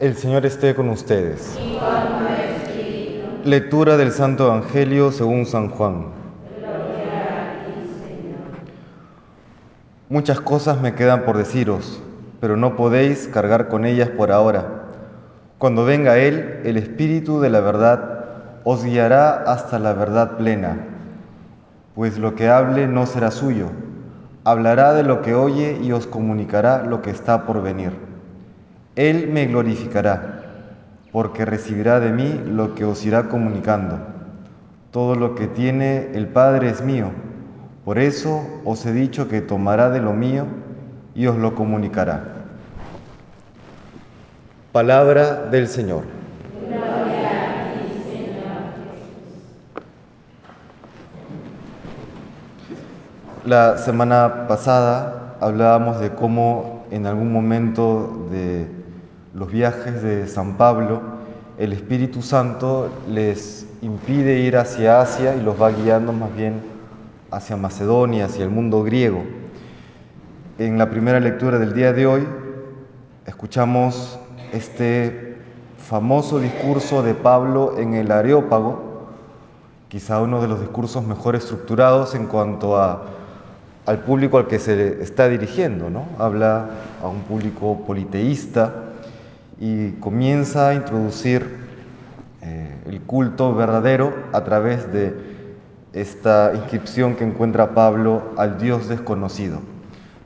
El Señor esté con ustedes. Lectura del Santo Evangelio según San Juan. Muchas cosas me quedan por deciros, pero no podéis cargar con ellas por ahora. Cuando venga Él, el Espíritu de la verdad, os guiará hasta la verdad plena, pues lo que hable no será suyo, hablará de lo que oye y os comunicará lo que está por venir. Él me glorificará, porque recibirá de mí lo que os irá comunicando. Todo lo que tiene el Padre es mío, por eso os he dicho que tomará de lo mío y os lo comunicará. Palabra del Señor. La semana pasada hablábamos de cómo en algún momento de los viajes de San Pablo, el Espíritu Santo les impide ir hacia Asia y los va guiando más bien hacia Macedonia, hacia el mundo griego. En la primera lectura del día de hoy escuchamos este famoso discurso de Pablo en el Areópago, quizá uno de los discursos mejor estructurados en cuanto a, al público al que se está dirigiendo. ¿no? Habla a un público politeísta y comienza a introducir eh, el culto verdadero a través de esta inscripción que encuentra Pablo al Dios desconocido.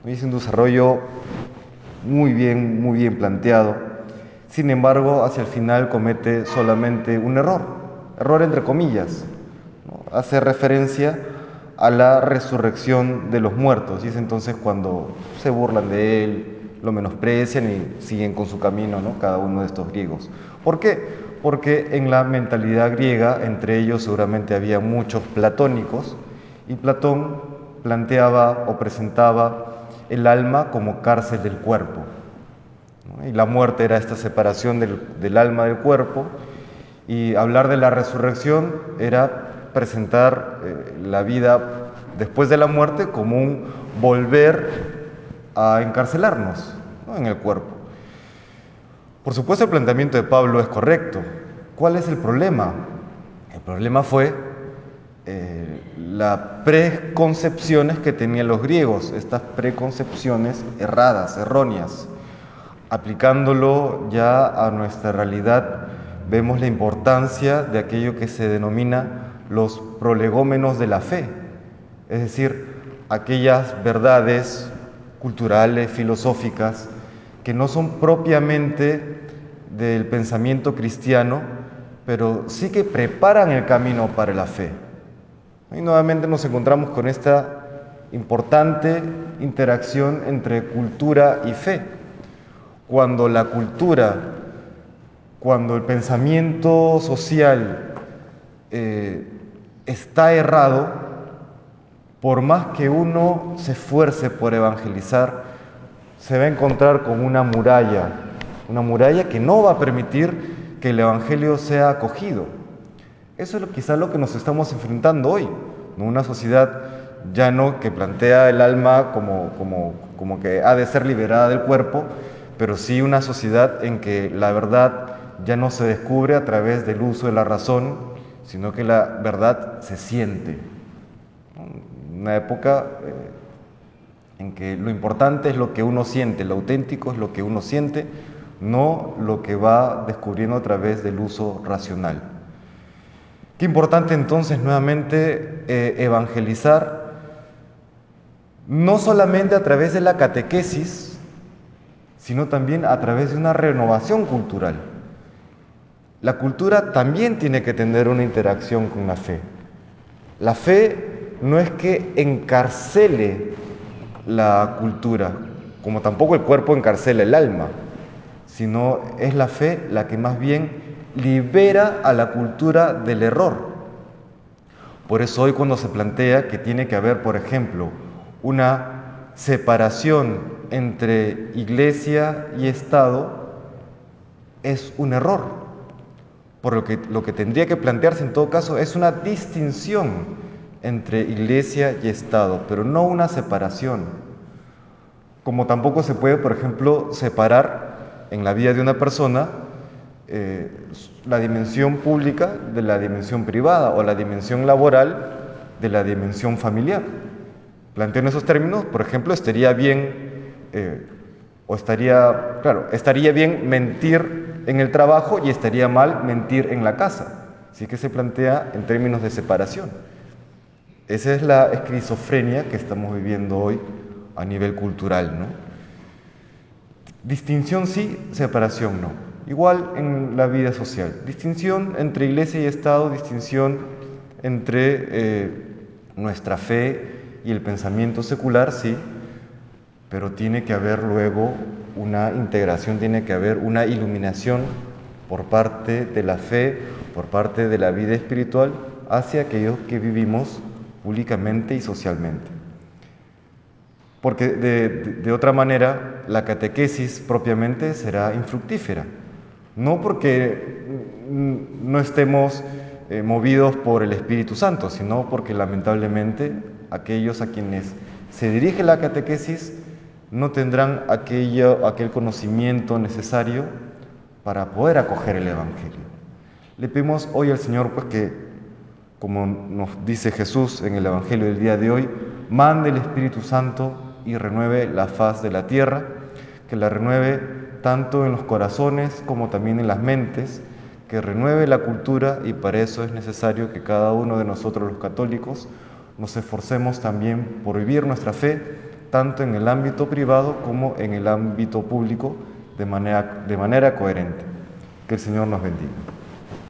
Es un desarrollo muy bien, muy bien planteado. Sin embargo, hacia el final comete solamente un error, error entre comillas. Hace referencia a la resurrección de los muertos y es entonces cuando se burlan de él, lo menosprecian y siguen con su camino, ¿no? cada uno de estos griegos. ¿Por qué? Porque en la mentalidad griega, entre ellos seguramente había muchos platónicos, y Platón planteaba o presentaba el alma como cárcel del cuerpo. Y la muerte era esta separación del, alma del cuerpo, y hablar de la resurrección era presentar eh, la vida después de la muerte como un volver a encarcelarnos ¿no? en el cuerpo. Por supuesto el planteamiento de Pablo es correcto. ¿Cuál es el problema? El problema fue eh, las preconcepciones que tenían los griegos, estas preconcepciones erradas, erróneas. Aplicándolo ya a nuestra realidad, vemos la importancia de aquello que se denomina los prolegómenos de la fe, es decir, aquellas verdades culturales, filosóficas, que no son propiamente del pensamiento cristiano, pero sí que preparan el camino para la fe. Y nuevamente nos encontramos con esta importante interacción entre cultura y fe. Cuando la cultura, cuando el pensamiento social eh, está errado, por más que uno se esfuerce por evangelizar, se va a encontrar con una muralla, una muralla que no va a permitir que el Evangelio sea acogido. Eso es quizás lo que nos estamos enfrentando hoy, una sociedad ya no que plantea el alma como, como, como que ha de ser liberada del cuerpo, pero sí una sociedad en que la verdad ya no se descubre a través del uso de la razón, sino que la verdad se siente una época eh, en que lo importante es lo que uno siente, lo auténtico es lo que uno siente, no lo que va descubriendo a través del uso racional. Qué importante entonces nuevamente eh, evangelizar, no solamente a través de la catequesis, sino también a través de una renovación cultural. La cultura también tiene que tener una interacción con la fe. La fe no es que encarcele la cultura, como tampoco el cuerpo encarcela el alma, sino es la fe la que más bien libera a la cultura del error. Por eso hoy cuando se plantea que tiene que haber, por ejemplo, una separación entre iglesia y Estado, es un error. Por lo que lo que tendría que plantearse en todo caso es una distinción entre iglesia y Estado, pero no una separación. Como tampoco se puede, por ejemplo, separar en la vida de una persona eh, la dimensión pública de la dimensión privada o la dimensión laboral de la dimensión familiar. Planteo en esos términos, por ejemplo, estaría bien, eh, o estaría, claro, estaría bien mentir en el trabajo y estaría mal mentir en la casa. Así que se plantea en términos de separación. Esa es la esquizofrenia que estamos viviendo hoy a nivel cultural, ¿no? Distinción sí, separación no. Igual en la vida social. Distinción entre iglesia y Estado, distinción entre eh, nuestra fe y el pensamiento secular, sí, pero tiene que haber luego una integración, tiene que haber una iluminación por parte de la fe, por parte de la vida espiritual, hacia aquellos que vivimos públicamente y socialmente. Porque de, otra manera la catequesis propiamente será infructífera. No porque no estemos eh, movidos por el Espíritu Santo, sino porque lamentablemente aquellos a quienes se dirige la catequesis no tendrán aquello, aquel conocimiento necesario para poder acoger el Evangelio. Le pedimos hoy al Señor pues que como nos dice Jesús en el Evangelio del día de hoy, mande el Espíritu Santo y renueve la faz de la tierra, que la renueve tanto en los corazones como también en las mentes, que renueve la cultura y para eso es necesario que cada uno de nosotros los católicos nos esforcemos también por vivir nuestra fe, tanto en el ámbito privado como en el ámbito público, de manera, de manera coherente. Que el Señor nos bendiga.